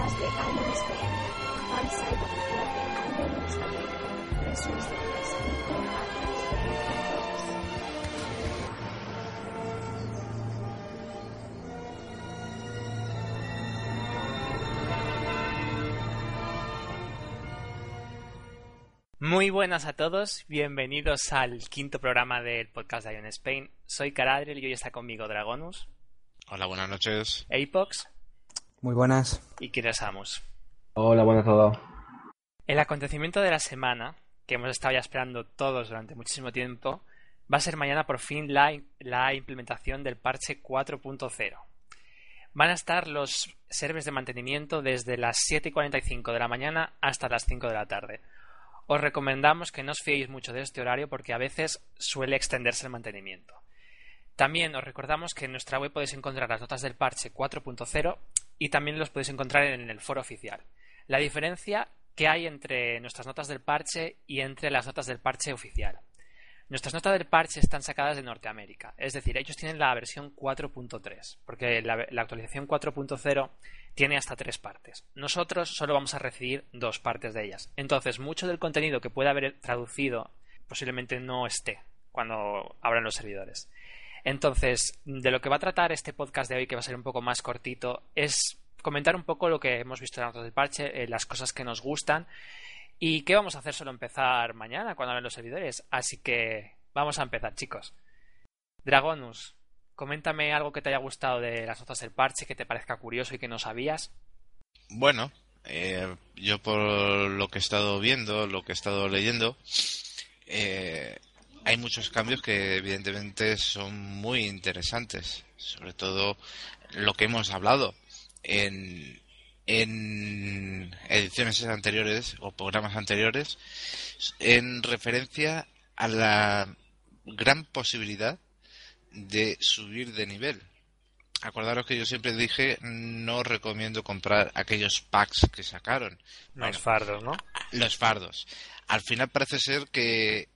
de. Muy buenas a todos, bienvenidos al quinto programa del podcast de Iron Spain. Soy Caradriel y hoy está conmigo Dragonus, Hola, buenas noches. Apox Muy buenas. y Kirasamus. Hola, buenas a todos. El acontecimiento de la semana, que hemos estado ya esperando todos durante muchísimo tiempo, va a ser mañana por fin la, la implementación del parche 4.0. Van a estar los servers de mantenimiento desde las 7.45 de la mañana hasta las 5 de la tarde. Os recomendamos que no os fiéis mucho de este horario porque a veces suele extenderse el mantenimiento. También os recordamos que en nuestra web podéis encontrar las notas del parche 4.0 y también los podéis encontrar en el foro oficial. La diferencia que hay entre nuestras notas del parche y entre las notas del parche oficial. Nuestras notas del parche están sacadas de Norteamérica, es decir, ellos tienen la versión 4.3, porque la, la actualización 4.0 tiene hasta tres partes. Nosotros solo vamos a recibir dos partes de ellas. Entonces, mucho del contenido que pueda haber traducido posiblemente no esté cuando abran los servidores. Entonces, de lo que va a tratar este podcast de hoy, que va a ser un poco más cortito, es comentar un poco lo que hemos visto en notas del parche, eh, las cosas que nos gustan y qué vamos a hacer solo empezar mañana cuando abran los servidores. Así que vamos a empezar, chicos. Dragonus, coméntame algo que te haya gustado de las notas del parche, que te parezca curioso y que no sabías. Bueno, eh, yo por lo que he estado viendo, lo que he estado leyendo, eh, hay muchos cambios que evidentemente son muy interesantes. Sobre todo lo que hemos hablado en, en ediciones anteriores o programas anteriores en referencia a la gran posibilidad de subir de nivel. Acordaros que yo siempre dije no recomiendo comprar aquellos packs que sacaron. Los Bueno, fardos, ¿no? los fardos. Al final parece ser que,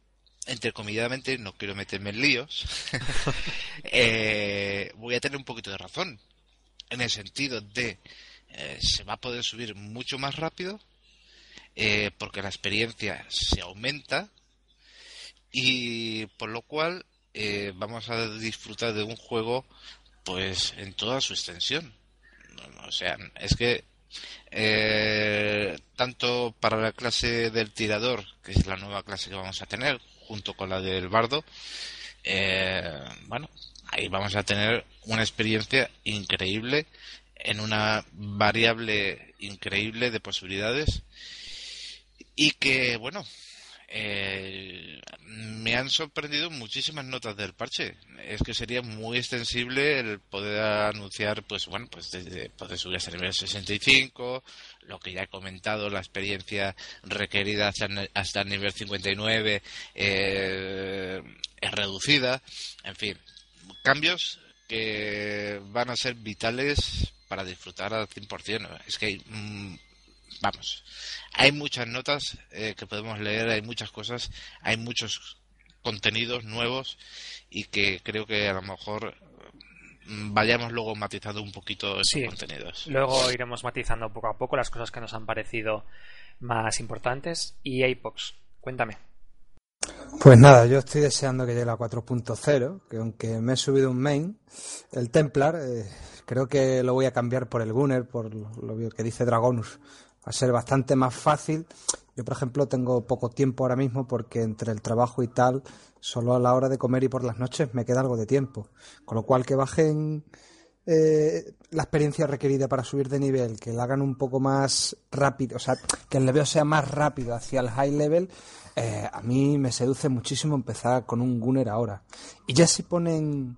entrecomilladamente, no quiero meterme en líos, eh, voy a tener un poquito de razón. En el sentido de eh, se va a poder subir mucho más rápido eh, porque la experiencia se aumenta y por lo cual eh, vamos a disfrutar de un juego pues en toda su extensión. O sea, es que eh, tanto para la clase del tirador, que es la nueva clase que vamos a tener, junto con la del bardo, eh, bueno, ahí vamos a tener una experiencia increíble en una variable increíble de posibilidades y que, bueno, eh, me han sorprendido muchísimas notas del parche. Es que sería muy extensible el poder anunciar, pues bueno, pues desde poder subir hasta el nivel 65, lo que ya he comentado, la experiencia requerida hasta, hasta el nivel 59 eh, es reducida, en fin, cambios que van a ser vitales para disfrutar al 100%. Es que hay, vamos, hay muchas notas eh, que podemos leer, hay muchas cosas, hay muchos contenidos nuevos y que creo que a lo mejor mm, vayamos luego matizando un poquito esos Sí. contenidos. Luego iremos matizando poco a poco las cosas que nos han parecido más importantes. Y Apox, cuéntame. Pues nada, yo estoy deseando que llegue la 4.0, que aunque me he subido un main, el Templar, eh, creo que lo voy a cambiar por el Gunner, por lo que dice Dragonus. Va a ser bastante más fácil. Yo, por ejemplo, tengo poco tiempo ahora mismo porque entre el trabajo y tal, solo a la hora de comer y por las noches me queda algo de tiempo. Con lo cual que bajen eh, la experiencia requerida para subir de nivel, que la hagan un poco más rápido, o sea, que el level sea más rápido hacia el high level, eh, a mí me seduce muchísimo empezar con un Gunner ahora. Y ya si ponen,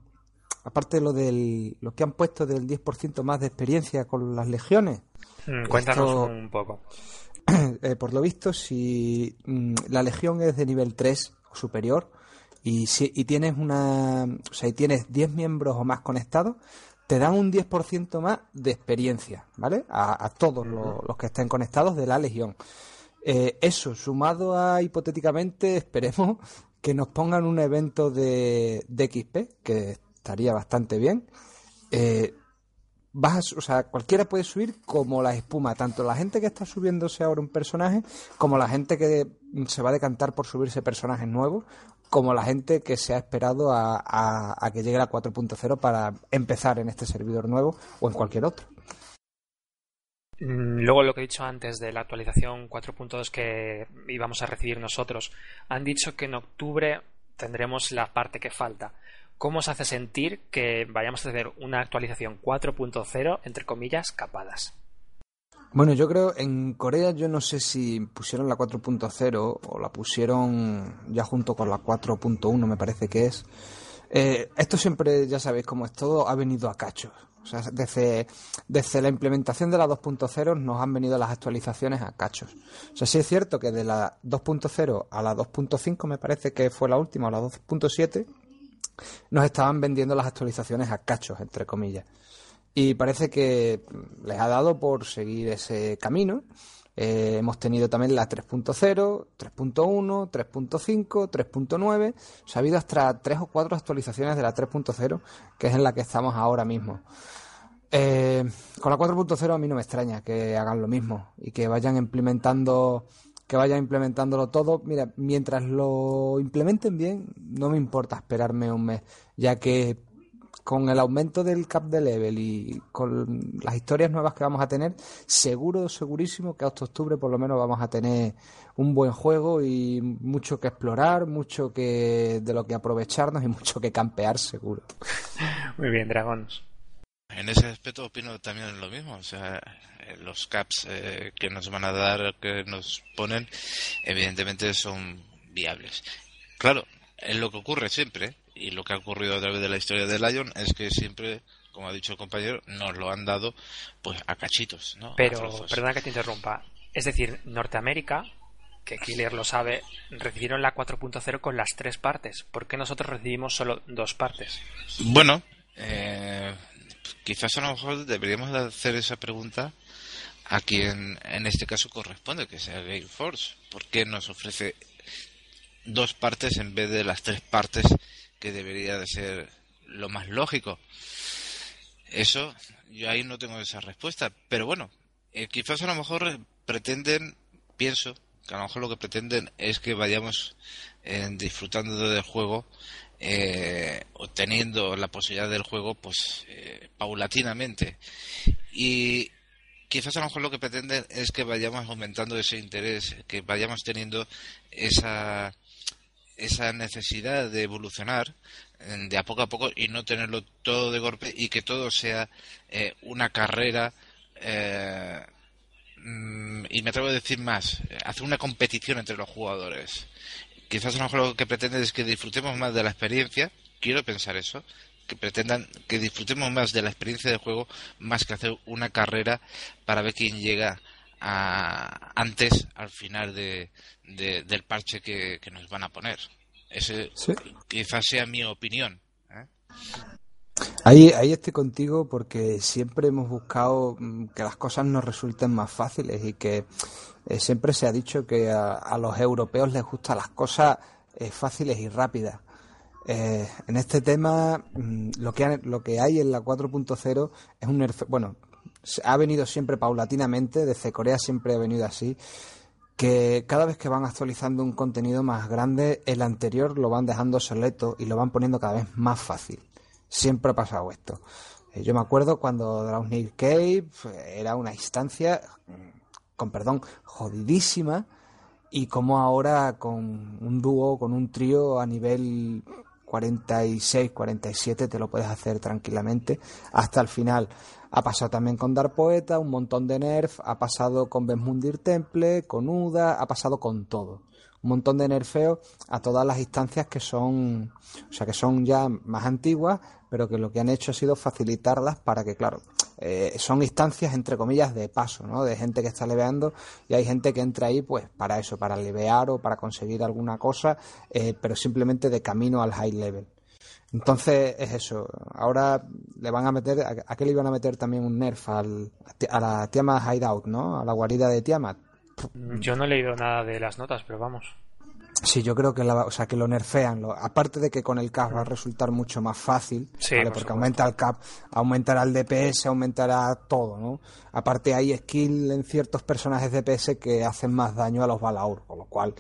aparte de lo, del, lo que han puesto del 10% más de experiencia con las legiones, Mm, Cuéntanos Esto- un poco. eh, por lo visto, si mm, la legión es de nivel 3 o superior y, si, y tienes una, o sea, y tienes 10 miembros o más conectados, te dan un 10% más de experiencia, ¿vale? A, a todos los, los que estén conectados de la legión. Eh, eso, sumado a hipotéticamente, esperemos que nos pongan un evento de, de XP, que estaría bastante bien. Eh, vas o sea, cualquiera puede subir como la espuma, tanto la gente que está subiéndose ahora un personaje, como la gente que se va a decantar por subirse personajes nuevos, como la gente que se ha esperado a, que llegue la 4.0 para empezar en este servidor nuevo o en cualquier otro. Mm, luego lo que he dicho antes de la actualización 4.2 que íbamos a recibir nosotros, han dicho que en octubre tendremos la parte que falta. ¿Cómo os hace sentir que vayamos a tener una actualización 4.0, entre comillas, capadas? Bueno, yo creo en Corea yo no sé si pusieron la 4.0 o la pusieron ya junto con la 4.1 me parece que es. Eh, esto siempre, ya sabéis cómo es todo, ha venido a cachos. O sea, desde, desde la implementación de la 2.0 nos han venido las actualizaciones a cachos. O sea, sí es cierto que de la 2.0 a la 2.5 me parece que fue la última, o la 2.7, nos estaban vendiendo las actualizaciones a cachos, entre comillas. Y parece que les ha dado por seguir ese camino. Eh, hemos tenido también la 3.0, 3.1, 3.5, 3.9. O ha habido hasta tres o cuatro actualizaciones de la 3.0, que es en la que estamos ahora mismo. Eh, con la 4.0 a mí no me extraña que hagan lo mismo y que vayan implementando que vayan implementándolo todo. Mira, mientras lo implementen bien, no me importa esperarme un mes, ya que con el aumento del cap de level y con las historias nuevas que vamos a tener, seguro, segurísimo que hasta octubre por lo menos vamos a tener un buen juego y mucho que explorar, mucho que de lo que aprovecharnos y mucho que campear seguro. Muy bien, Dragons. En ese aspecto opino también lo mismo, o sea, los caps eh, que nos van a dar, que nos ponen, evidentemente son viables. Claro, es lo que ocurre siempre, y lo que ha ocurrido a través de la historia de Lion es que siempre, como ha dicho el compañero, nos lo han dado pues a cachitos, ¿no? Pero, perdona que te interrumpa, es decir, Norteamérica, que Killer lo sabe, recibieron la 4.0 con las tres partes. ¿Por qué nosotros recibimos solo dos partes? Bueno, eh, quizás a lo mejor deberíamos hacer esa pregunta a quien en este caso corresponde, que sea Gale Force. ¿Por qué nos ofrece dos partes en vez de las tres partes que debería de ser lo más lógico. Eso, yo ahí no tengo esa respuesta, pero bueno, eh, quizás a lo mejor pretenden, pienso, que a lo mejor lo que pretenden es que vayamos eh, disfrutando del juego, eh, obteniendo la posibilidad del juego, pues eh, paulatinamente. Y quizás a lo mejor lo que pretenden es que vayamos aumentando ese interés, que vayamos teniendo esa esa necesidad de evolucionar de a poco a poco y no tenerlo todo de golpe y que todo sea eh, una carrera eh, mm, y me atrevo a decir más, hacer una competición entre los jugadores. Quizás a lo mejor lo que pretende es que disfrutemos más de la experiencia, quiero pensar eso, que pretendan que disfrutemos más de la experiencia del juego más que hacer una carrera para ver quién llega antes, al final de, del parche que, nos van a poner. Ese quizás sea mi opinión. ¿eh? Ahí, ahí estoy contigo porque siempre hemos buscado mm, que las cosas nos resulten más fáciles y que eh, siempre se ha dicho que a, los europeos les gustan las cosas eh, fáciles y rápidas. En este tema, mm, lo que, lo que hay en la 4.0 es un bueno, ha venido siempre paulatinamente, desde Corea siempre ha venido así, que cada vez que van actualizando un contenido más grande, el anterior lo van dejando obsoleto y lo van poniendo cada vez más fácil. Siempre ha pasado esto. Eh, yo me acuerdo cuando Drawney Cave era una instancia, con perdón, jodidísima, y como ahora con un dúo, con un trío a nivel 46, 47 te lo puedes hacer tranquilamente hasta el final. Ha pasado también con Dark Poeta, un montón de nerf, ha pasado con Besmundir Temple, con Uda, ha pasado con todo. Un montón de nerfeo a todas las instancias que son, o sea, que son ya más antiguas, pero que lo que han hecho ha sido facilitarlas para que, claro, eh, son instancias entre comillas de paso, ¿no? De gente que está leveando y hay gente que entra ahí, pues, para eso, para levear o para conseguir alguna cosa, eh, pero simplemente de camino al high level. Entonces es eso. Ahora le van a meter, ¿a qué le iban a meter también un nerf al, a la Tiamat Hideout, ¿no? A la guarida de Tiamat. Yo no he leído nada de las notas, pero vamos. Sí, yo creo que, la, o sea, que lo nerfean. Lo, aparte de que con el cap va a resultar mucho más fácil, Sí, ¿vale? por porque supuesto. aumenta el cap, aumentará el DPS, aumentará todo, ¿no? Aparte hay skill en ciertos personajes DPS que hacen más daño a los Balaur, con lo cual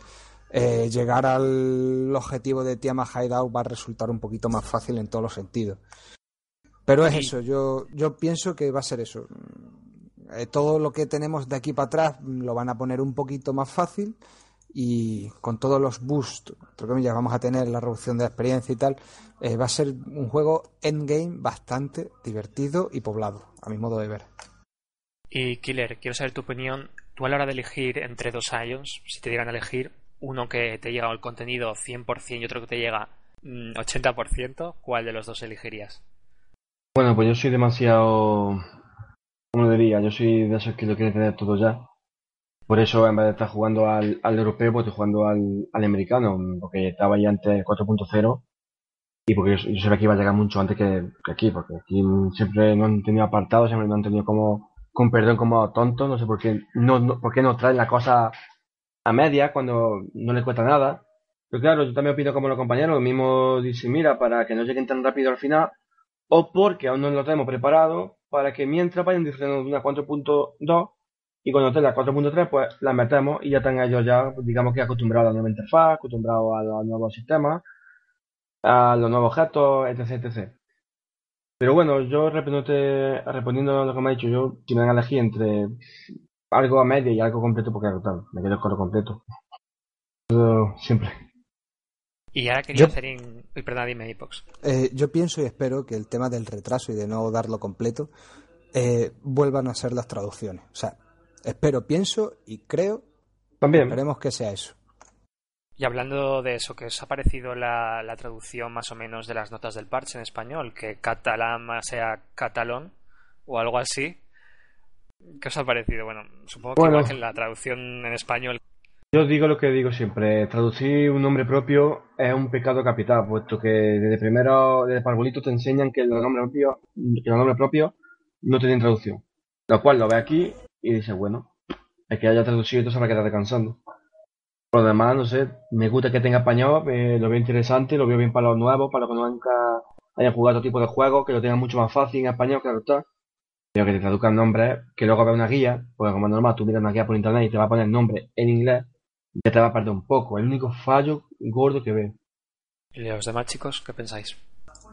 eh, llegar al objetivo de Tiamat Hideout va a resultar un poquito más fácil en todos los sentidos. Pero es eso, yo, yo pienso que va a ser eso. Eh, todo lo que tenemos de aquí para atrás mm, lo van a poner un poquito más fácil y con todos los boosts, entre comillas, vamos a tener la reducción de la experiencia y tal, eh, va a ser un juego endgame bastante divertido y poblado, a mi modo de ver. Y Killer, quiero saber tu opinión. Tú a la hora de elegir entre dos Ions, si te dieran a elegir uno que te llega al contenido 100% y otro que te llega mm, 80%, ¿cuál de los dos elegirías? Bueno, pues yo soy demasiado, ¿cómo lo diría? Yo soy de esos que lo quieren tener todo ya. Por eso, en vez de estar jugando al, al europeo, pues estoy jugando al, al americano, porque estaba ya antes 4.0 y porque yo, yo que iba a llegar mucho antes que, que aquí, porque aquí siempre no han tenido apartados, siempre no han tenido como, con perdón, como tontos, no sé por qué, no, no, por qué no traen la cosa a media cuando no les cuesta nada. Pero claro, yo también opino como los compañeros, lo mismo dice, mira, para que no lleguen tan rápido al final, o porque aún no lo tenemos preparado para que mientras vayan disfrutando de una 4.2 y cuando esté la 4.3 pues la metemos y ya están ellos ya digamos que acostumbrados a la nueva interfaz, acostumbrados a los nuevos sistemas, a los nuevos objetos, etc, etc. Pero bueno, yo respondiendo a lo que me ha dicho, yo si me dan a elegir entre algo a media y algo completo, porque claro, me quedo con lo completo. Siempre. Y ahora quería Yo- hacer... In... Perdón, dime, Ipox. Eh, yo pienso y espero que el tema del retraso y de no darlo completo eh, vuelvan a ser las traducciones. O sea, espero, pienso y creo, También. esperemos que sea eso. Y hablando de eso, ¿qué os ha parecido la, la traducción más o menos de las notas del parche en español? Que catalán sea catalón o algo así. ¿Qué os ha parecido? Bueno, supongo que Bueno. igual que en la traducción en español. Yo digo lo que digo siempre, traducir un nombre propio es un pecado capital, puesto que desde primero, desde parvulito te enseñan que los nombres propios, los nombres no tienen traducción. Lo cual lo ve aquí y dice, bueno, el que haya traducido esto se va a quedar descansando. Por lo demás, no sé, me gusta que tenga español, eh, lo veo interesante, lo veo bien para los nuevos, para los que nunca hayan jugado otro tipo de juegos, que lo tengan mucho más fácil en español, claro está. Pero que te traduzcan nombres, que luego vea una guía, porque como normal, tú miras una guía por internet y te va a poner nombre en inglés, ya te va a perder un poco. El único fallo gordo que veo. ¿Y los demás chicos, qué pensáis?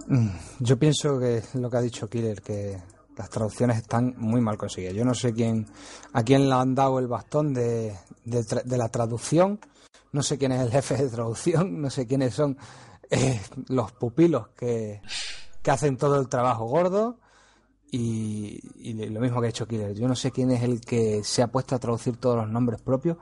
Mm, Yo pienso que es lo que ha dicho Killer, que las traducciones están muy mal conseguidas. Yo no sé quién, a quién le han dado el bastón de, de, tra- de la traducción, no sé quién es el jefe de traducción, no sé quiénes son eh, los pupilos que, que hacen todo el trabajo gordo y, y lo mismo que ha hecho Killer. Yo no sé quién es el que se ha puesto a traducir todos los nombres propios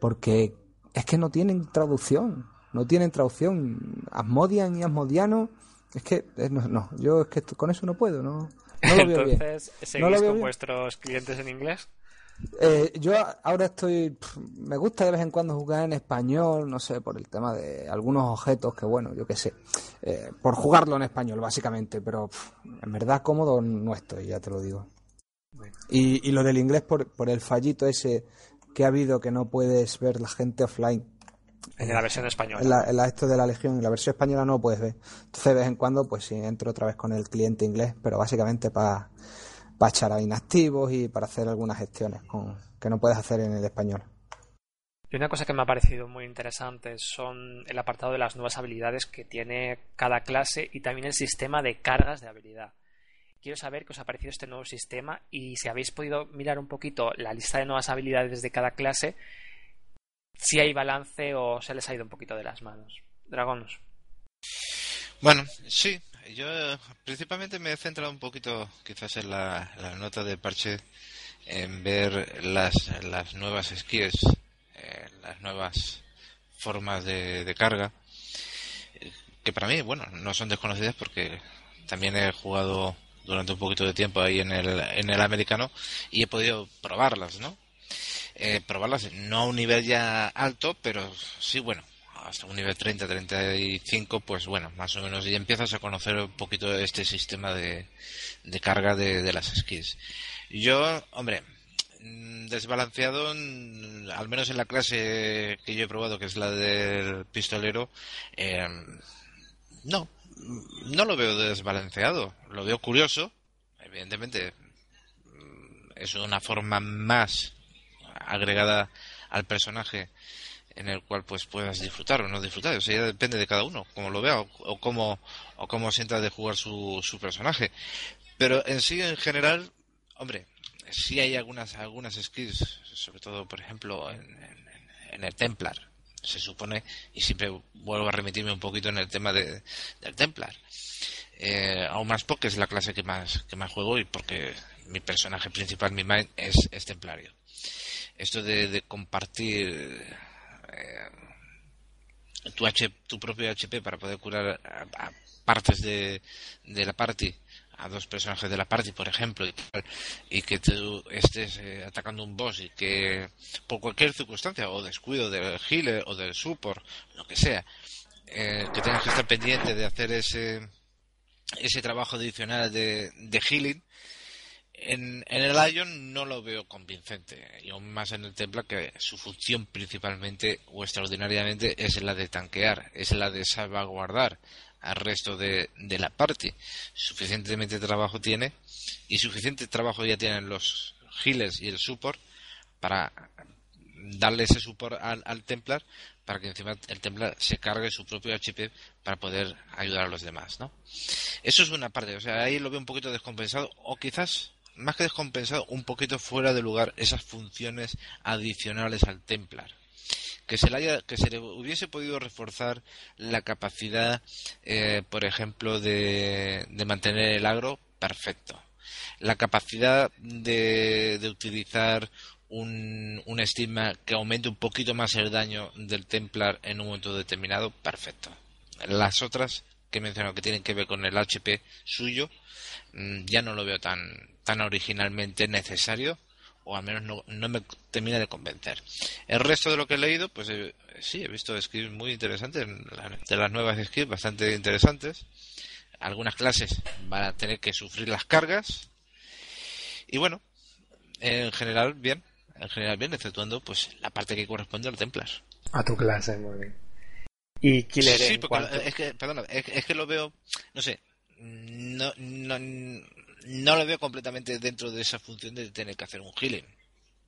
porque es que no tienen traducción, no tienen traducción. Asmodian y Asmodiano, es que eh, no, no, yo es que con eso no puedo, no, no lo veo bien. Entonces, No ¿seguís lo veo con bien. vuestros clientes en inglés? Eh, yo ahora estoy. Me gusta de vez en cuando jugar en español, no sé, por el tema de algunos objetos que, bueno, yo qué sé. eh, por jugarlo en español, básicamente, pero en verdad cómodo no estoy, ya te lo digo. Y, y lo del inglés por, por el fallito ese que ha habido que no puedes ver la gente offline. En la versión española. En, la, en la- esto de la Legión, en la versión española no lo puedes ver. Entonces, de vez en cuando, pues sí, entro otra vez con el cliente inglés, pero básicamente para echar a inactivos y para hacer algunas gestiones con, que no puedes hacer en el español. Y una cosa que me ha parecido muy interesante son el apartado de las nuevas habilidades que tiene cada clase y también el sistema de cargas de habilidad. Quiero saber qué os ha parecido este nuevo sistema y si habéis podido mirar un poquito la lista de nuevas habilidades de cada clase, si hay balance o se les ha ido un poquito de las manos. Dragonos. Bueno, sí, yo principalmente me he centrado un poquito quizás en la, la nota del parche, en ver las, las nuevas skills, eh, las nuevas formas de, de carga, eh, que para mí, bueno, no son desconocidas porque también he jugado durante un poquito de tiempo ahí en el, en el americano y he podido probarlas, ¿no? Eh, probarlas no a un nivel ya alto, pero sí, bueno, hasta un nivel 30, 35, pues bueno, más o menos, y empiezas a conocer un poquito este sistema de, de carga de, las skills. Yo, hombre, mm, desbalanceado, mm, al menos en la clase que yo he probado, que es la del pistolero, eh, no, no lo veo desbalanceado. Lo veo curioso. Evidentemente, mm, es una forma más agregada al personaje en el cual pues puedas disfrutar o no disfrutar. Eso ya depende de cada uno, como lo vea o, cómo, o cómo sienta de jugar su, su personaje. Pero en sí, en general, hombre, sí hay algunas, algunas skills, sobre todo, por ejemplo, en, el Templar. Se supone, y siempre vuelvo a remitirme un poquito en el tema de, del Templar. Eh, aún más porque es la clase que más, que más juego y porque mi personaje principal, mi mind, es, templario. Esto de, compartir eh, tu, H, tu propio HP para poder curar a, partes de, de la party a dos personajes de la party, por ejemplo, y, que tú estés eh, atacando un boss y que por cualquier circunstancia, o descuido del healer o del support, lo que sea, eh, que tengas que estar pendiente de hacer ese, ese trabajo adicional de, de healing, en, en, el Ion no lo veo convincente, y aún más en el Templar que su función principalmente o extraordinariamente es la de tanquear, es la de salvaguardar al resto de, de la parte. Suficientemente trabajo tiene y suficiente trabajo ya tienen los healers y el support para darle ese support al, al, Templar para que encima el Templar se cargue su propio HP para poder ayudar a los demás, ¿no? Eso es una parte, o sea, ahí lo veo un poquito descompensado o quizás más que descompensado, un poquito fuera de lugar esas funciones adicionales al Templar que se le, haya, que se le hubiese podido reforzar la capacidad, eh, por ejemplo, de, de mantener el agro, perfecto. La capacidad de, de utilizar un, un estigma que aumente un poquito más el daño del Templar en un momento determinado, perfecto. Las otras que he mencionado que tienen que ver con el HP suyo, mm, ya no lo veo tan, tan originalmente necesario o al menos no, no, me termina de convencer. El resto de lo que he leído, pues eh, sí, he visto skills muy interesantes, de las nuevas skills bastante interesantes. Algunas clases van a tener que sufrir las cargas. Y bueno, en general bien, en general bien, exceptuando pues la parte que corresponde al Templar. A tu clase, muy bien. Y Killer sí, es que, perdona, es, que lo veo, no sé, no, no, no lo veo completamente dentro de esa función de tener que hacer un healing.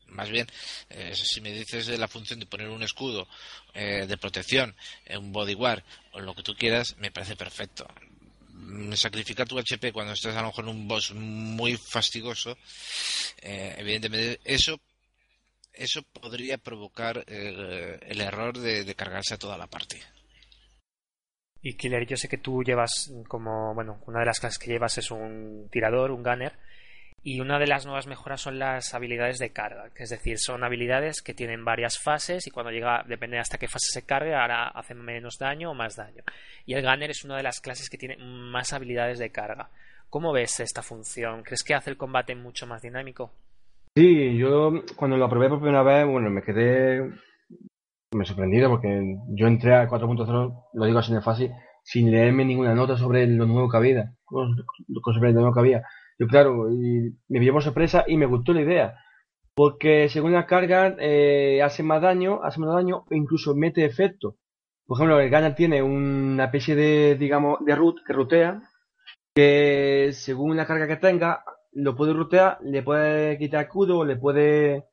Más bien, eh, si me dices de la función de poner un escudo eh, de protección, en un bodyguard o lo que tú quieras, me parece perfecto. Mm, sacrificar tu HP cuando estás a lo mejor en un boss muy fastigoso, eh, evidentemente eso eso podría provocar el error de, de cargarse a toda la partida. Y Killer, yo sé que tú llevas como, bueno, una de las clases que llevas es un tirador, un gunner, y una de las nuevas mejoras son las habilidades de carga, es decir, son habilidades que tienen varias fases y cuando llega, depende hasta qué fase se cargue, ahora hacen menos daño o más daño. Y el gunner es una de las clases que tiene más habilidades de carga. ¿Cómo ves esta función? ¿Crees que hace el combate mucho más dinámico? Sí, yo cuando lo probé por primera vez, bueno, me quedé me sorprendido porque yo entré a 4.0, lo digo así de fácil, sin leerme ninguna nota sobre lo nuevo que había, sobre lo nuevo que había. Yo, claro, y me pilló por sorpresa y me gustó la idea. Porque según la carga, eh, hace más daño, hace más daño e incluso mete efecto. Por ejemplo, el tiene una especie de, digamos, de root que rutea, que según la carga que tenga, lo puede rutear, le puede quitar escudo, le puede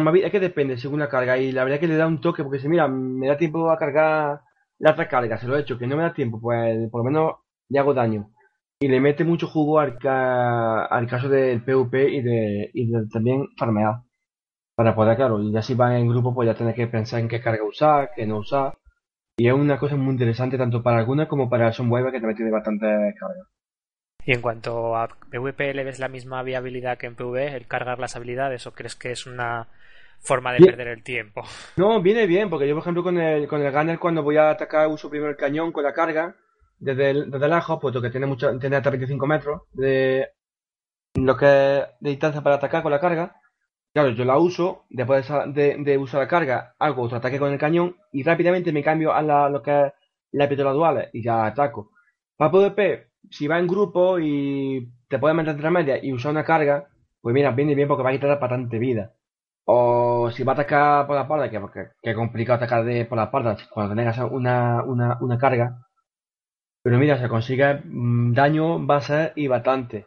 más vida, es que depende según la carga. Y la verdad es que le da un toque, porque si mira, me da tiempo a cargar la otra carga, se lo he hecho, que no me da tiempo, pues por lo menos le hago daño. Y le mete mucho jugo al, al caso del PvP y de, y también farmear. Para poder, claro, y ya si van en grupo, pues ya tenés que pensar en qué carga usar, qué no usar. Y es una cosa muy interesante tanto para algunas como para el Sunwave que también tiene bastante carga. Y en cuanto a PvP, ¿le ves la misma viabilidad que en PvE, el cargar las habilidades, o crees que es una forma de perder el tiempo? No, viene bien, porque yo, por ejemplo, con el, con el Gunner, cuando voy a atacar, uso primero el cañón con la carga, desde, el, desde lejos, puesto que tiene, mucho, tiene hasta 25 metros de lo que de distancia para atacar con la carga. Claro, yo la uso, después de, de, usar la carga, hago otro ataque con el cañón y rápidamente me cambio a la, lo que es la pistola dual y ya ataco. Para PvP, si va en grupo y te puedes meter entre medias y usar una carga, pues mira, viene bien porque va a quitar bastante vida. O si va a atacar por la parda, que, es complicado atacar por la parda cuando tengas una, una, una carga. Pero mira, se consigue mm, daño, va a ser y bastante.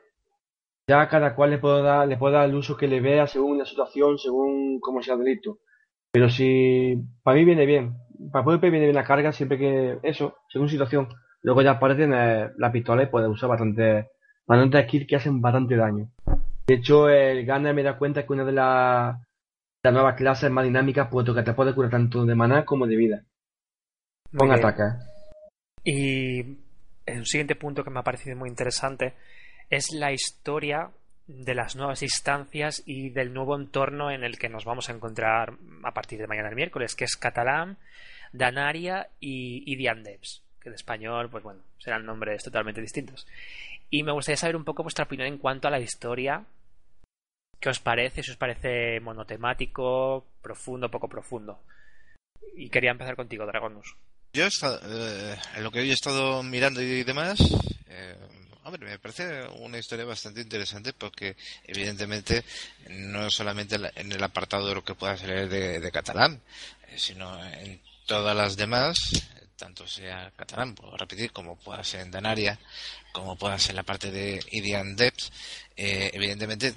Ya cada cual le puedo dar, le puedo dar el uso que le vea según la situación, según cómo sea el delito. Pero si para mí viene bien, para poder viene bien la carga siempre que eso, según situación. Luego ya aparecen la pistola y puede usar bastante, bastante kills que hacen bastante daño. De hecho, el Gunner me da cuenta que una de las nuevas clases más dinámicas, puesto que te puede curar tanto de maná como de vida. Con ataque. Y un siguiente punto que me ha parecido muy interesante es la historia de las nuevas instancias y del nuevo entorno en el que nos vamos a encontrar a partir de mañana el miércoles, que es Catalán, Danaria y, y Diandeps, que español, pues bueno, serán nombres totalmente distintos. Y me gustaría saber un poco vuestra opinión en cuanto a la historia. ¿Qué os parece? Si os parece monotemático, profundo, poco profundo. Y quería empezar contigo, Dragonus. Yo, eh, en lo que he estado mirando y demás, eh, hombre, me parece una historia bastante interesante porque, evidentemente, no solamente en el apartado de lo que pueda ser de, catalán, eh, sino en todas las demás, tanto sea catalán, puedo repetir, como pueda ser en Danaria, como pueda ser la parte de Idian Depth, evidentemente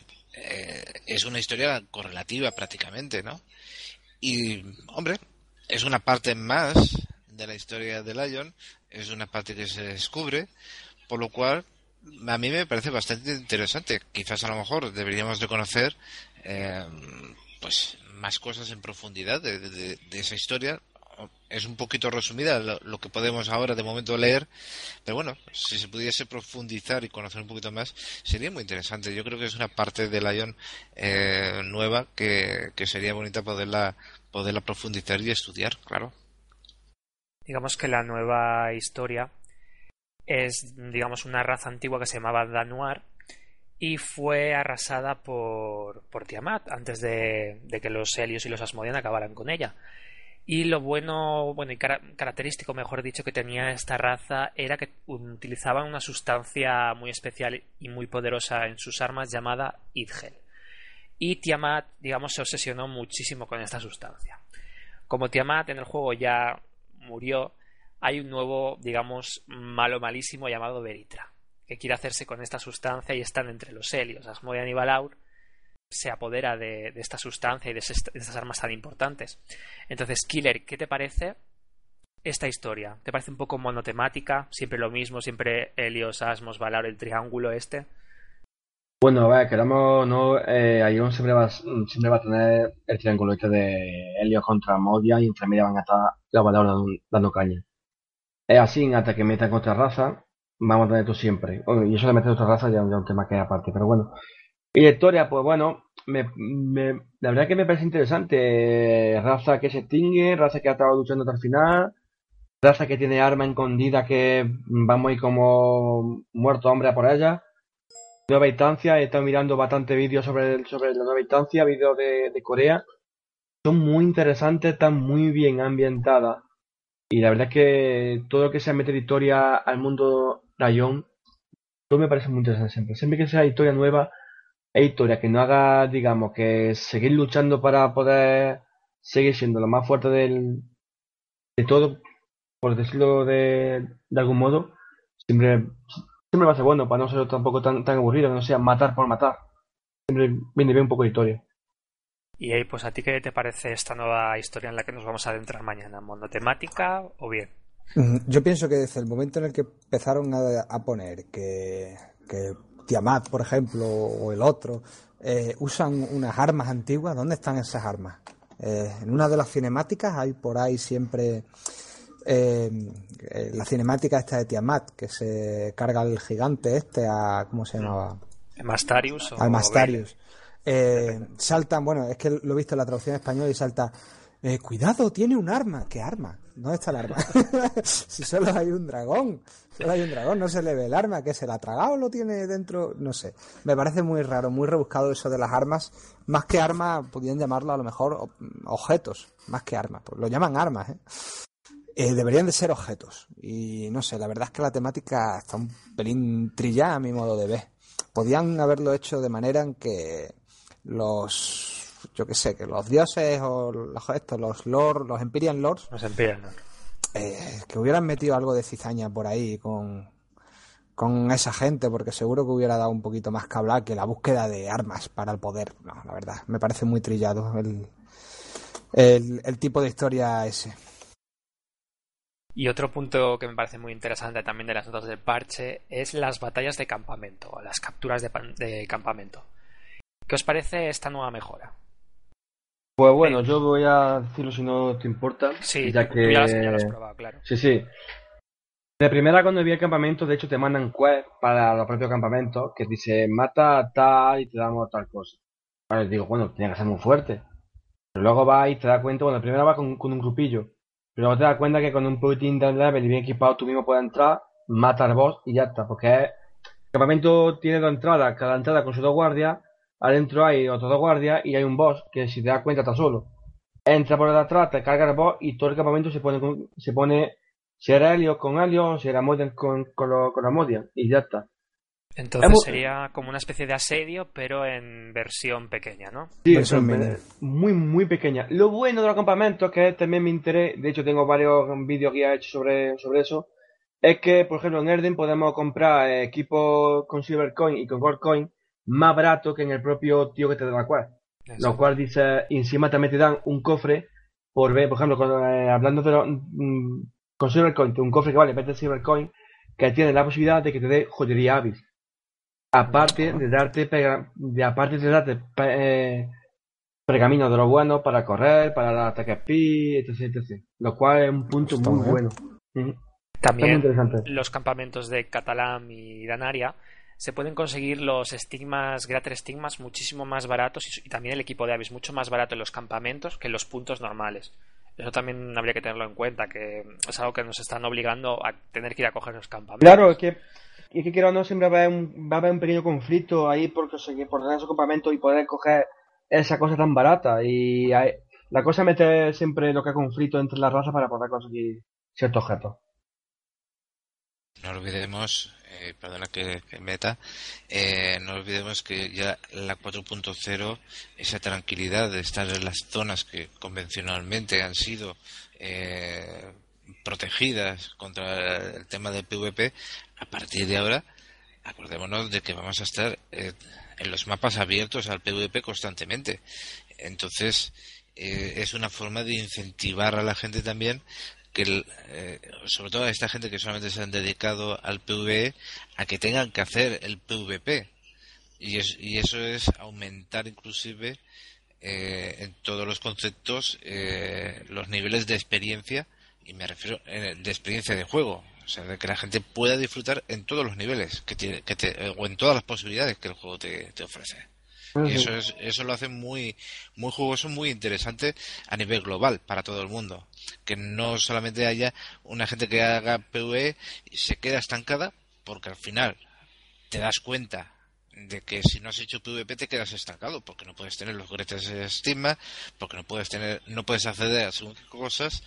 es una historia correlativa prácticamente, ¿no? Y, hombre, es una parte más de la historia de Lion, es una parte que se descubre, por lo cual a mí me parece bastante interesante. Quizás a lo mejor deberíamos de conocer eh, pues más cosas en profundidad de, esa historia. Es un poquito resumida lo, que podemos ahora de momento leer, pero bueno, si se pudiese profundizar y conocer un poquito más, sería muy interesante. Yo creo que es una parte de Lion eh, nueva que, que sería bonita poderla, poderla profundizar y estudiar, claro digamos que la nueva historia es, digamos, una raza antigua que se llamaba Danuar y fue arrasada por, por Tiamat antes de, que los Helios y los Asmodian acabaran con ella. Y lo bueno, bueno y característico, mejor dicho, que tenía esta raza era que utilizaban una sustancia muy especial y muy poderosa en sus armas llamada Idgel. Y Tiamat, digamos, se obsesionó muchísimo con esta sustancia. Como Tiamat en el juego ya murió, hay un nuevo, digamos, malo malísimo llamado Veritra, que quiere hacerse con esta sustancia y están entre los helios. Asmodian y Balaur se apodera de, esta sustancia y de, estas armas tan importantes. Entonces, Killer, ¿qué te parece esta historia? ¿Te parece un poco monotemática? Siempre lo mismo, siempre Helios, Asmos, Balaur, el triángulo este. Bueno, a ver, queramos no, eh, siempre va, siempre va a tener el triángulo este de Helios contra Modia y entre media van a estar la palabra dando, caña. Es así, hasta que metan otra raza, vamos a tener esto siempre. y eso de meter otra raza ya es un tema que es aparte, pero bueno. Y la historia, pues bueno, me, la verdad que me parece interesante. Raza que se extingue, raza que ha estado luchando hasta el final, raza que tiene arma escondida que vamos a ir como muerto hombre a por ella nueva instancia, he estado mirando bastante vídeos sobre, sobre la nueva instancia, vídeos de, Corea. Son muy interesantes, están muy bien ambientadas. Y la verdad es que todo lo que sea meter historia al mundo rayón, todo me parece muy interesante siempre. Siempre que sea historia nueva, es historia que no haga, digamos, que seguir luchando para poder seguir siendo lo más fuerte del, de todo, por decirlo de, de algún modo, siempre siempre va a ser bueno, para no ser tampoco tan, tan aburrido, que no sea matar por matar. Siempre viene bien un poco de historia. Y ahí, pues, ¿a ti qué te parece esta nueva historia en la que nos vamos a adentrar mañana? ¿Monotemática o bien? Mm, yo pienso que desde el momento en el que empezaron a, poner que, que, Tiamat, por ejemplo, o el otro, eh, usan unas armas antiguas, ¿dónde están esas armas? Eh, en una de las cinemáticas hay por ahí siempre eh, la cinemática esta de Tiamat, que se carga al gigante este, a ¿cómo se llamaba? Mastarius. Al Mastarius. Eh, saltan, bueno, es que lo he visto en la traducción española y salta, eh, cuidado, tiene un arma. ¿Qué arma? ¿Dónde está el arma? si solo hay un dragón, solo hay un dragón, no se le ve el arma, que se la ha tragado lo tiene dentro, no sé. Me parece muy raro, muy rebuscado eso de las armas. Más que armas, podrían llamarlo a lo mejor objetos, más que armas. Pues lo llaman armas, ¿eh? Eh, deberían de ser objetos. Y no sé, la verdad es que la temática está un pelín trillada a mi modo de ver. Podían haberlo hecho de manera en que los yo qué sé, que los dioses o los, estos, los lords, los Empyrean Lords, Los Empyrean Lords. eh, que hubieran metido algo de cizaña por ahí con, con esa gente, porque seguro que hubiera dado un poquito más que hablar que la búsqueda de armas para el poder. No, la verdad, me parece muy trillado el, el, el tipo de historia ese. Y otro punto que me parece muy interesante también de las notas del parche es las batallas de campamento, o las capturas de, de campamento. ¿Qué os parece esta nueva mejora? Pues bueno, yo voy a decirlo si no te importa. Sí, ya que... ya, las, ya lo has probado, claro. Sí, sí. De primera, cuando vi el campamento, de hecho, te mandan quest para los propios campamentos que dice mata tal y te damos tal cosa. Vale, digo, bueno, tenía que ser muy fuerte. Pero luego vas y te das cuenta, bueno, primero vas con, con un grupillo. Pero luego te das cuenta que con un poquitín de level y bien equipado tú mismo puedes entrar, mata al boss y ya está. Porque el campamento tiene dos entradas, cada entrada con sus dos guardias. Adentro hay otros dos guardias y hay un boss que si te das cuenta está solo. Entra por detrás, te carga el boss y todo el campamento se pone, con- se pone si era Helios con Helios, si era Modian con, con, lo- con la Modian, y ya está. Entonces sería como una especie de asedio, pero en versión pequeña, ¿no? Sí, Versión muy, muy pequeña. Lo bueno de los campamentos, que también me interés, de hecho tengo varios vídeos que he hecho sobre, sobre eso, es que, por ejemplo, en Erden podemos comprar eh, equipos con Silver Coin y con Gold Coin más barato que en el propio tío que te da la quest. Lo cual dice, encima también te dan un cofre por ver, por ejemplo, eh, hablando de los, mm, con Silver Coin, un cofre que vale 20 Silver Coin, que tiene la posibilidad de que te dé joyería hábil. Aparte de darte, pega- de, aparte de darte eh, pergaminos de lo bueno para correr, para el ataque speed, etc, etc. Lo cual es un punto Está muy bueno. Está muy También interesante. los campamentos de Catalam y Danaria se pueden conseguir los estigmas, Grater estigmas, muchísimo más baratos y, también el equipo de Avis mucho más barato en los campamentos que en los puntos normales. Eso también habría que tenerlo en cuenta, que es algo que nos están obligando a tener que ir a coger los campamentos. Claro, es que, es que o no, siempre va a, haber un, va a haber un pequeño conflicto ahí porque conseguir por tener esos campamentos y poder coger esa cosa tan barata. Y hay- la cosa es meter siempre lo que es conflicto entre las razas para poder conseguir ciertos objetos. No olvidemos, eh, perdona que, meta, eh, no olvidemos que ya la 4.0, esa tranquilidad de estar en las zonas que convencionalmente han sido eh, protegidas contra el tema del PvP, a partir de ahora, acordémonos de que vamos a estar eh, en los mapas abiertos al PvP constantemente. Entonces, eh, es una forma de incentivar a la gente también que el- eh, sobre todo a esta gente que solamente se han dedicado al PvE a que tengan que hacer el PvP y, y eso es aumentar inclusive eh, en todos los conceptos eh, los niveles de experiencia y me refiero eh, de experiencia de juego. O sea de que la gente pueda disfrutar en todos los niveles que tiene, que te- o en todas las posibilidades que el juego te ofrece y eso es, eso lo hace muy muy jugoso muy interesante a nivel global para todo el mundo. Que no solamente haya una gente que haga PvE y se queda estancada porque al final te das cuenta de que si no has hecho PvP te quedas estancado porque no puedes tener los gretes de estigma porque no puedes tener no puedes acceder a según qué cosas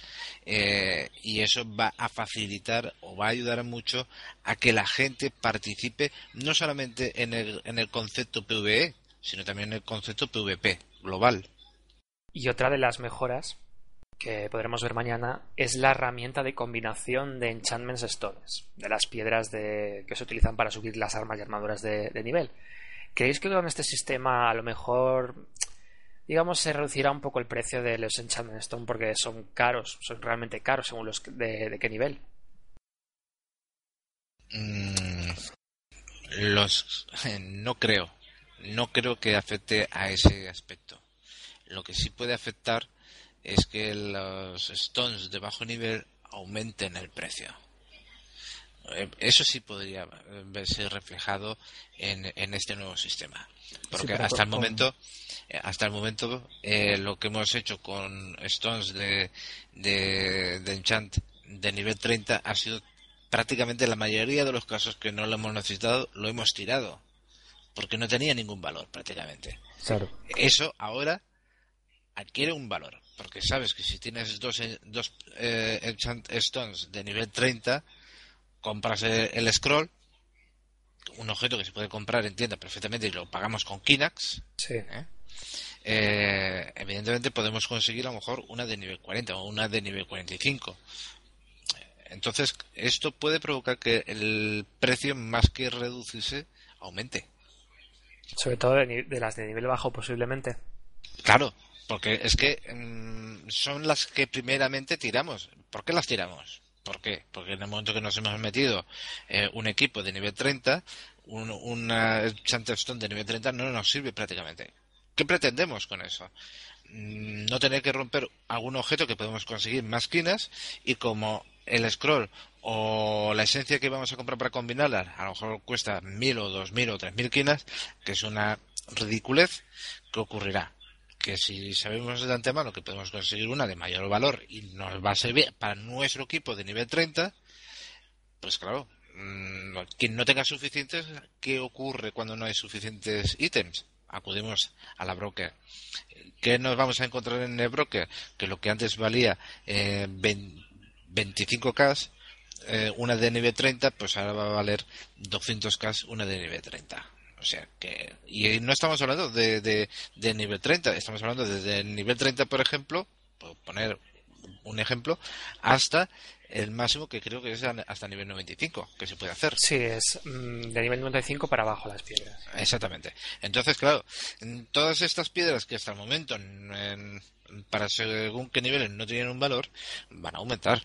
eh, y eso va a facilitar o va a ayudar mucho a que la gente participe no solamente en el, en el concepto PvE sino también el concepto PvP global Y otra de las mejoras que podremos ver mañana es la herramienta de combinación de Enchantments Stones, de las piedras de, que se utilizan para subir las armas y armaduras de, de nivel. ¿Creéis que con este sistema a lo mejor, digamos, se reducirá un poco el precio de los Enchantment Stone porque son caros, son realmente caros según los de qué nivel? Mm, los no creo no creo que afecte a ese aspecto. Lo que sí puede afectar es que los stones de bajo nivel aumenten el precio. Eh, eso sí podría eh, verse reflejado en, en este nuevo sistema. Porque hasta el momento eh, hasta el momento eh, lo que hemos hecho con stones de, de, de enchant de nivel 30 ha sido prácticamente la mayoría de los casos que no lo hemos necesitado lo hemos tirado porque no tenía ningún valor prácticamente Claro. eso ahora adquiere un valor porque sabes que si tienes dos, eh, dos eh, enchant stones de nivel 30 compras el, el scroll un objeto que se puede comprar en tienda perfectamente y lo pagamos con Kinax Sí. eh, evidentemente podemos conseguir a lo mejor una de nivel 40 o una de nivel 45. Entonces, esto puede provocar que el precio, más que reducirse, aumente. Sobre todo de, las de nivel bajo, posiblemente. Claro, porque es que mm, son las que primeramente tiramos. ¿Por qué las tiramos? ¿Por qué? Porque en el momento que nos hemos metido eh, un equipo de nivel 30, un, una Stone de nivel 30 no nos sirve prácticamente. ¿Qué pretendemos con eso? Mm, no tener que romper algún objeto que podemos conseguir más quinas y como el scroll o la esencia que vamos a comprar para combinarla a lo mejor cuesta mil o dos mil o tres mil quinas, que es una ridiculez, ¿qué ocurrirá? Que si sabemos de antemano que podemos conseguir una de mayor valor y nos va a servir para nuestro equipo de nivel 30, pues claro, mm, quien no tenga suficientes, ¿qué ocurre cuando no hay suficientes ítems? acudimos a la broker. ¿Qué nos vamos a encontrar en el broker? Que lo que antes valía eh, 25K, eh, una de nivel 30, pues ahora va a valer 200K una de nivel 30. O sea que. Y no estamos hablando de, de, nivel 30, estamos hablando desde el nivel 30, por ejemplo, por poner un ejemplo, hasta el máximo que creo que es hasta nivel 95 que se puede hacer. Sí, es mm, de nivel 95 para abajo las piedras. Exactamente. Entonces, claro, todas estas piedras que hasta el momento, para según qué niveles no tienen un valor, van a aumentar.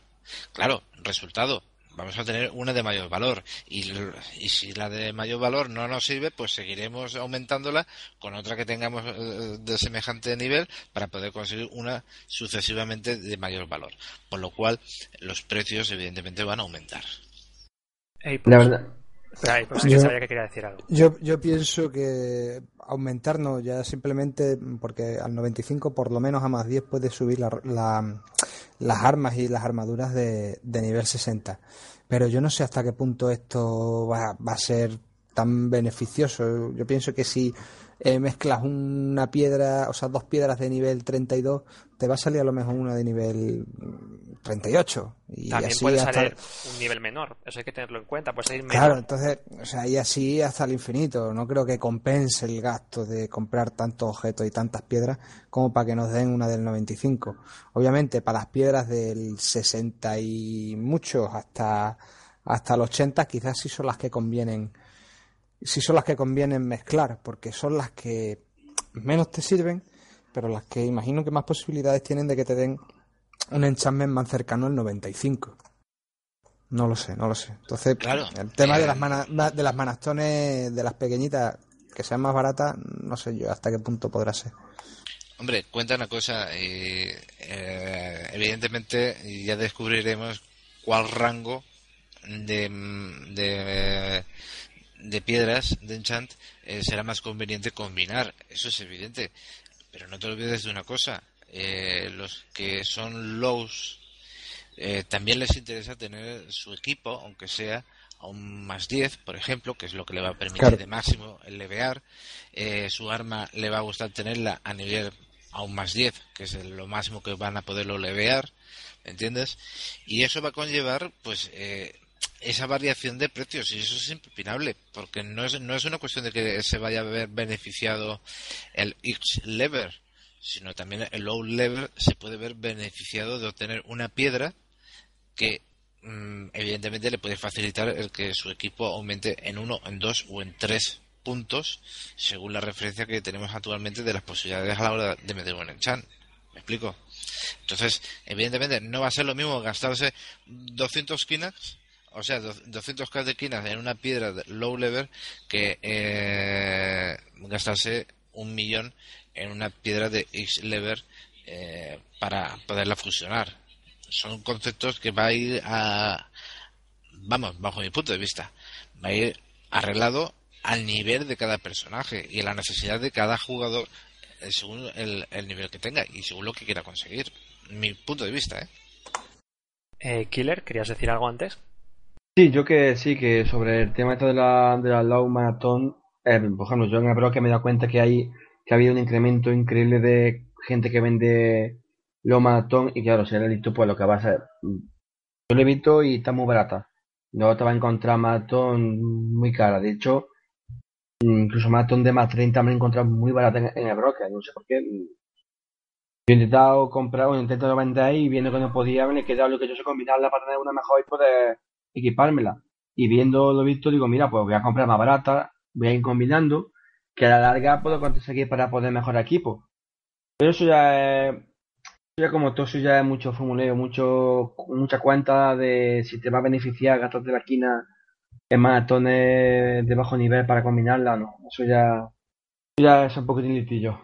Claro, resultado, vamos a tener una de mayor valor. Y, y, si la de mayor valor no nos sirve pues seguiremos aumentándola con otra que tengamos eh, de semejante nivel para poder conseguir una sucesivamente de mayor valor. Por lo cual los precios evidentemente van a aumentar. La verdad yo, yo, pienso que aumentar no, ya simplemente porque al 95 por lo menos a más 10 puede subir la, las armas y las armaduras de, de, nivel 60. Pero yo no sé hasta qué punto esto va, va a ser tan beneficioso. Yo pienso que si eh, mezclas una piedra, o sea, dos piedras de nivel 32, te va a salir a lo mejor una de nivel 38. Y También puede salir un nivel menor, eso hay que tenerlo en cuenta, puede salir Claro, entonces, o sea, y así hasta el infinito. No creo que compense el gasto de comprar tantos objetos y tantas piedras como para que nos den una del 95. Obviamente, para las piedras del 60 y muchos hasta, hasta el 80, quizás sí son las que convienen si son las que convienen mezclar, porque son las que menos te sirven, pero las que imagino que más posibilidades tienen de que te den un enchantment más cercano al 95. No lo sé, no lo sé. Entonces, el tema de las eh, de las manastones, de las pequeñitas, que sean más baratas, no sé yo hasta qué punto podrá ser. Hombre, cuenta una cosa, eh, eh, evidentemente ya descubriremos cuál rango de, de de piedras de enchant eh, será más conveniente combinar, eso es evidente. Pero no te olvides de una cosa, eh, los que son lows eh, también les interesa tener su equipo, aunque sea a un más 10, por ejemplo, que es lo que le va a permitir de máximo el levear. su arma le va a gustar tenerla a nivel a un más 10, que es lo máximo que van a poderlo levear, ¿entiendes? Y eso va a conllevar, pues, esa variación de precios y eso es impepinable porque no es, no es una cuestión de que se vaya a ver beneficiado el X lever sino también el low lever se puede ver beneficiado de obtener una piedra que mm, evidentemente le puede facilitar el que su equipo aumente en uno, en dos o en tres puntos según la referencia que tenemos actualmente de las posibilidades a la hora de meter un enchant. ¿Me explico? Entonces, evidentemente no va a ser lo mismo gastarse 200 Kinax o sea, 200k de quinas en una piedra low level que eh, gastarse un millón en una piedra de X level eh, para poderla fusionar. Son conceptos que va a ir a, vamos, bajo mi punto de vista, va a ir arreglado al nivel de cada personaje y a la necesidad de cada jugador eh, según el, el nivel que tenga y según lo que quiera conseguir. Mi punto de vista, ¿eh? eh Killer, ¿querías decir algo antes? Sí, yo que sí, que sobre el tema de la, de la Low Marathon, eh, por ejemplo, yo en el que me he dado cuenta que hay que ha habido un incremento increíble de gente que vende Low Marathon y claro, si eres listo, pues lo que va a. Yo lo he visto y está muy barata. Luego te va a encontrar Marathon muy cara. De hecho, incluso Marathon de más 30 me he encontrado muy barata en, el broker, no sé por qué. Yo he intentado comprar, bueno, he intentado vender y viendo que no podía, me he quedado lo que yo sé combinarla para tener una mejor y poder equipármela. Y viendo lo visto, digo, mira, pues voy a comprar más barata, voy a ir combinando, que a la larga puedo conseguir para poder mejorar equipo. Pero eso ya es, ya como todo eso ya es mucho formuleo, mucho, mucha cuenta de si te va a beneficiar gastarte la esquina en maratones de bajo nivel para combinarla, no. Eso ya, ya es un poquitín litillo.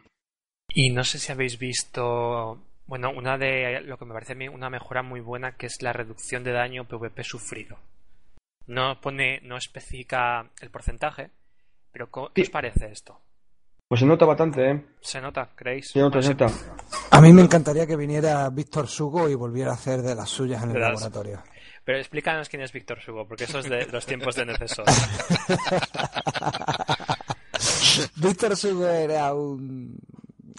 Y no sé si habéis visto, bueno, una de lo que me parece a mí una mejora muy buena que es la reducción de daño PvP sufrido. No pone, no especifica el porcentaje, pero ¿qué os parece esto? Pues se nota bastante, ¿eh? ¿Se nota, creéis? Se nota, No se nota. A mí me encantaría que viniera Víctor Sugo y volviera a hacer de las suyas en el las- laboratorio. Pero explícanos quién es Víctor Sugo, porque eso es de los tiempos de Necesor. Víctor Sugo era un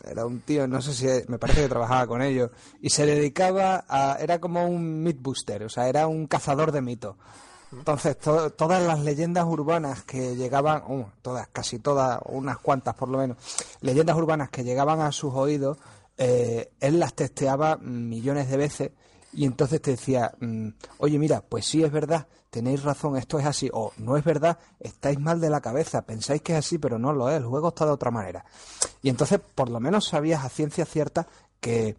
era un tío, no sé si me parece que trabajaba con ellos y se dedicaba a era como un mythbuster, o sea, era un cazador de mitos. Entonces, to- todas las leyendas urbanas que llegaban, uh, todas, casi todas, unas cuantas por lo menos, leyendas urbanas que llegaban a sus oídos, eh, él las testeaba millones de veces y entonces te decía, mm, oye, mira, pues sí es verdad, tenéis razón, esto es así, o no es verdad, estáis mal de la cabeza, pensáis que es así, pero no lo es, el juego está de otra manera. Y entonces, por lo menos sabías a ciencia cierta que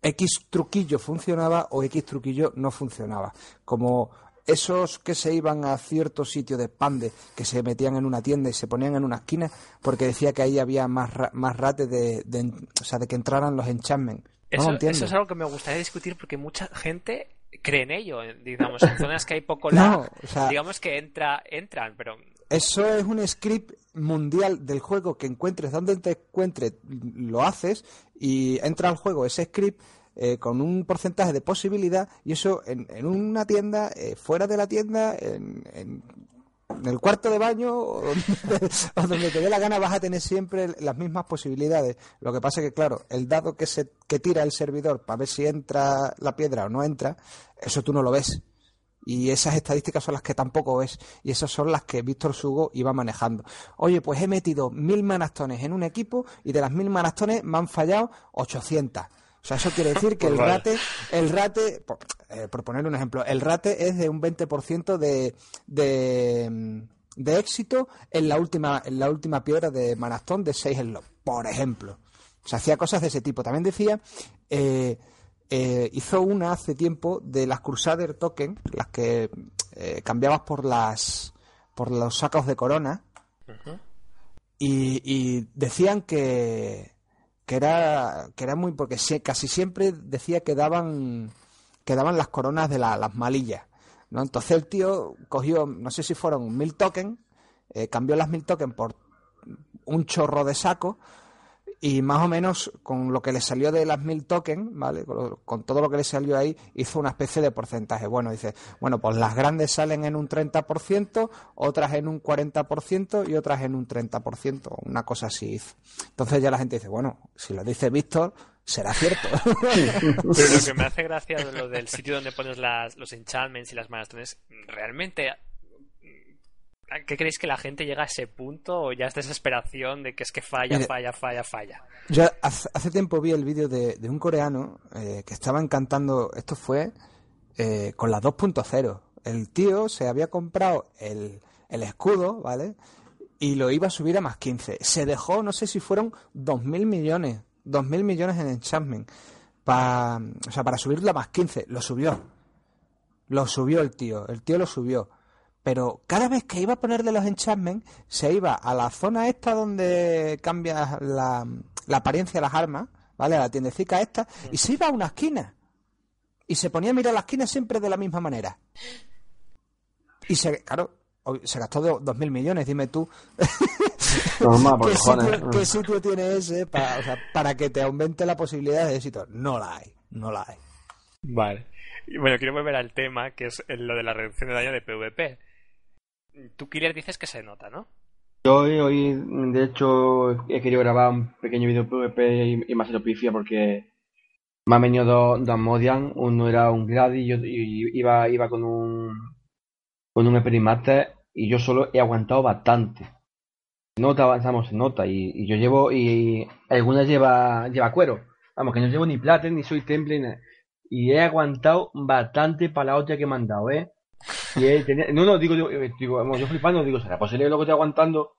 X truquillo funcionaba o X truquillo no funcionaba. Como esos que se iban a cierto sitio de pande, que se metían en una tienda y se ponían en una esquina, porque decía que ahí había más, ra- más rate de, de- o sea, de que entraran los enchantments. No Eso, es algo que me gustaría discutir porque mucha gente cree en ello, digamos, en zonas que hay poco No, lag, o sea- digamos que entra, entran, pero Eso es un script mundial del juego que encuentres donde te encuentres, lo haces y entra al juego ese script eh, con un porcentaje de posibilidad y eso en, en una tienda, eh, fuera de la tienda, en, en- el cuarto de baño o donde, o donde te dé la gana vas a tener siempre las mismas posibilidades. Lo que pasa es que, claro, el dado que, se, que tira el servidor para ver si entra la piedra o no entra, eso tú no lo ves. Y esas estadísticas son las que tampoco ves. Y esas son las que Víctor Sugo iba manejando. Oye, pues he metido mil manastones en un equipo y de las mil manastones me han fallado 800. O sea, eso quiere decir que Pues el vale. rate, el rate, por, eh, por poner un ejemplo, el rate es de un 20% de, de, mm, de éxito en la última, en la última piedra de manastón de 6 slots, por ejemplo. O sea, hacía cosas de ese tipo. También decía, eh, eh, hizo una hace tiempo de las Crusader Token, las que cambiabas por las por los sacos de corona, y, y decían que, que era que era muy porque sie- casi siempre decía que daban que daban las coronas de la- las malillas no entonces el tío cogió no sé si fueron mil tokens eh, cambió las mil tokens por un chorro de saco y más o menos con lo que le salió de las mil tokens, ¿vale? Con, lo- con todo lo que le salió ahí, hizo una especie de porcentaje. Bueno, dice, bueno, pues las grandes salen en un 30%, otras en un 40% y otras en un 30%, una cosa así hizo. Entonces ya la gente dice, bueno, si lo dice Víctor, será cierto. Pero lo que me hace gracia de lo del sitio donde pones las, los enchantments y las marastones, realmente, ¿a ¿qué creéis que la gente llega a ese punto o ya es desesperación de que es que falla, Mire. falla, falla, falla? Yo hace, hace tiempo vi el vídeo de, de un coreano eh, que estaba encantando, esto fue eh, con la 2.0. El tío se había comprado el, el escudo, ¿vale? Y lo iba a subir a más 15. Se dejó, no sé si fueron 2.000 millones, 2.000 millones en enchantment. Pa, o sea, para subirlo a más 15. Lo subió. Lo subió el tío. El tío lo subió. Pero cada vez que iba a ponerle los enchantments, se iba a la zona esta donde cambias la, la apariencia de las armas, ¿vale? A la tiendecica esta, y se iba a una esquina. Y se ponía a mirar la esquina siempre de la misma manera. Y se, claro, se gastó do- dos mil millones, dime tú. Normal, por ¿Qué sitio, qué sitio tiene ese para, o sea, para que te aumente la posibilidad de éxito? No la hay, no la hay. Vale. Y bueno, quiero volver al tema, que es lo de la reducción de daño de PvP. Tú, Killer, dices que se nota, ¿no? Yo hoy, de hecho, he querido grabar un pequeño vídeo PvP y, y me porque me han venido dos, dos Modian. Uno era un Grady y, otro- y iba, iba con un con un Eperimaster y yo solo he aguantado bastante. Nota, avanzamos, se nota. Y, yo llevo, y algunas lleva, lleva cuero. vamos, que no llevo ni plata, ni soy temple. Y he aguantado bastante para la hostia que me han dado, ¿eh? Y he tenido- no, no, digo, digo, eh, digo, yo flipando, digo, ¿será posible lo que estoy aguantando?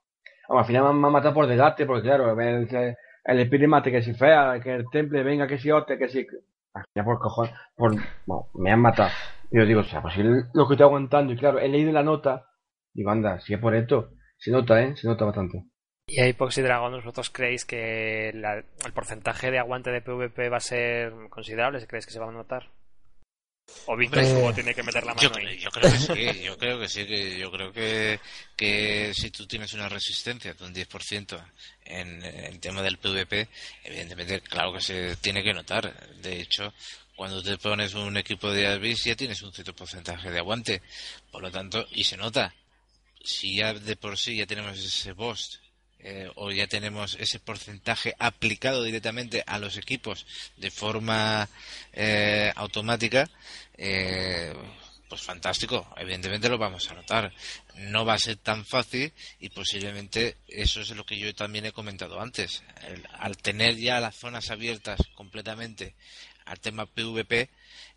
Vamos, al final me han, matado por delante, porque claro, el, el espíritu mate que si fea, que el temple venga, que si hoste, que si... Al final por cojones, por, bueno, me han matado. Y yo digo, ¿será posible lo que estoy aguantando? Y claro, he leído la nota, digo, anda, si es por esto, se nota, ¿eh? Se nota bastante. Y ahí, Poxy Dragon, ¿vosotros creéis que la- el porcentaje de aguante de PvP va a ser considerable? ¿Creéis que se va a notar? ¿O Víctor Hugo tiene que meter la mano ahí? yo creo que sí, yo creo que sí, que yo creo que, que si tú tienes una resistencia de un 10% en el tema del PvP, evidentemente, claro que se tiene que notar. De hecho, cuando te pones un equipo de Abyss ya tienes un cierto porcentaje de aguante, por lo tanto, y se nota. Si ya de por sí ya tenemos ese boost eh, o ya tenemos ese porcentaje aplicado directamente a los equipos de forma eh, automática, eh, pues fantástico, evidentemente lo vamos a notar. No va a ser tan fácil y posiblemente eso es lo que yo también he comentado antes. El- al tener ya las zonas abiertas completamente al tema PvP,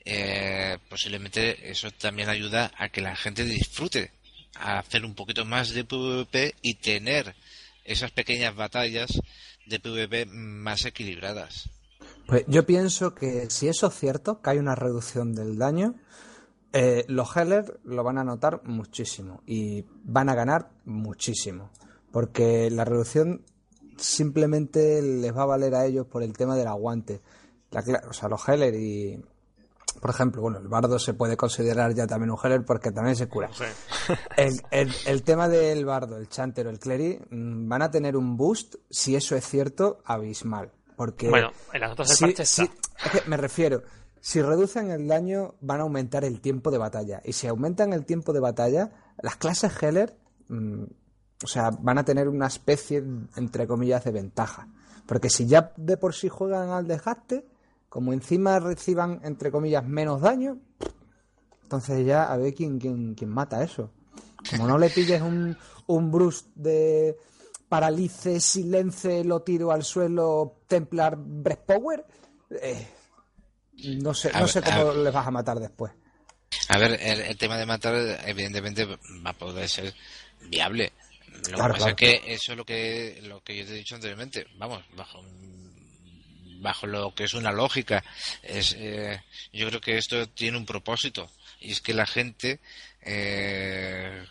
eh, posiblemente eso también ayuda a que la gente disfrute a hacer un poquito más de PvP y tener esas pequeñas batallas de PvP más equilibradas. Pues yo pienso que si eso es cierto, que hay una reducción del daño, eh, los Heller lo van a notar muchísimo y van a ganar muchísimo. Porque la reducción simplemente les va a valer a ellos por el tema del aguante. La o sea, los Heller y. Por ejemplo, bueno, el bardo se puede considerar ya también un Heller porque también se cura. El, el- el tema del bardo, el chanter o el cleric mm, van a tener un boost, si eso es cierto, abismal. Porque Bueno, en las notas del Sí, parche sí, está. es que me refiero, si reducen el daño van a aumentar el tiempo de batalla. Y si aumentan el tiempo de batalla, las clases Heller, mm, o sea, van a tener una especie, entre comillas, de ventaja. Porque si ya de por sí juegan al desgaste, como encima reciban, entre comillas, menos daño, entonces ya a ver quién, quién, quién mata eso. Como no le pilles un, un Bruce de paralice, silence, lo tiro al suelo, Templar Breath Power, eh, no sé, no sé cómo les vas a matar después. A ver, el, el tema de matar, evidentemente, va a poder ser viable. Lo Claro, que pasa claro. es que eso es lo que, lo que yo te he dicho anteriormente. Vamos, bajo, bajo lo que es una lógica. Es, eh, yo creo que esto tiene un propósito. Y es que la gente eh,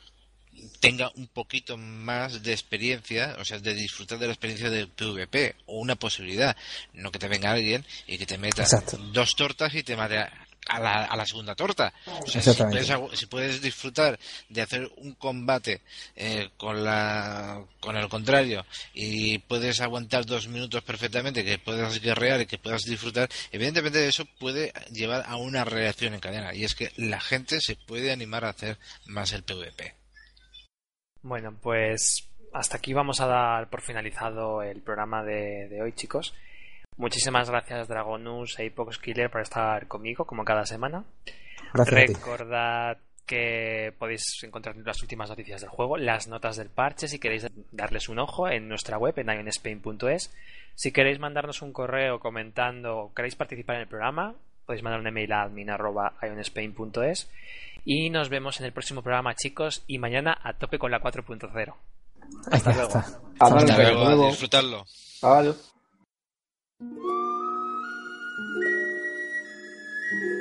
tenga un poquito más de experiencia, o sea, de disfrutar de la experiencia de PvP, o una posibilidad. No que te venga alguien y que te meta Exacto. dos tortas y te mate a, a la, a la segunda torta. O sea, si puedes, agu- si puedes disfrutar de hacer un combate eh, con la con el contrario y puedes aguantar dos minutos perfectamente, que puedas guerrear y que puedas disfrutar, evidentemente eso puede llevar a una reacción en cadena y es que la gente se puede animar a hacer más el PvP. Bueno, pues hasta aquí vamos a dar por finalizado el programa de, de hoy, chicos. Muchísimas gracias, Dragonus e Apox Killer, por estar conmigo, como cada semana. Gracias a ti. Recordad que podéis encontrar las últimas noticias del juego, las notas del parche, si queréis darles un ojo en nuestra web, en ionspain.es. Si queréis mandarnos un correo comentando o queréis participar en el programa, podéis mandar un email a admin.ionspain.es. Y nos vemos en el próximo programa, chicos, y mañana a tope con la 4.0. Hasta luego. luego. Hasta Hasta luego. luego, a disfrutarlo. Adiós. thank you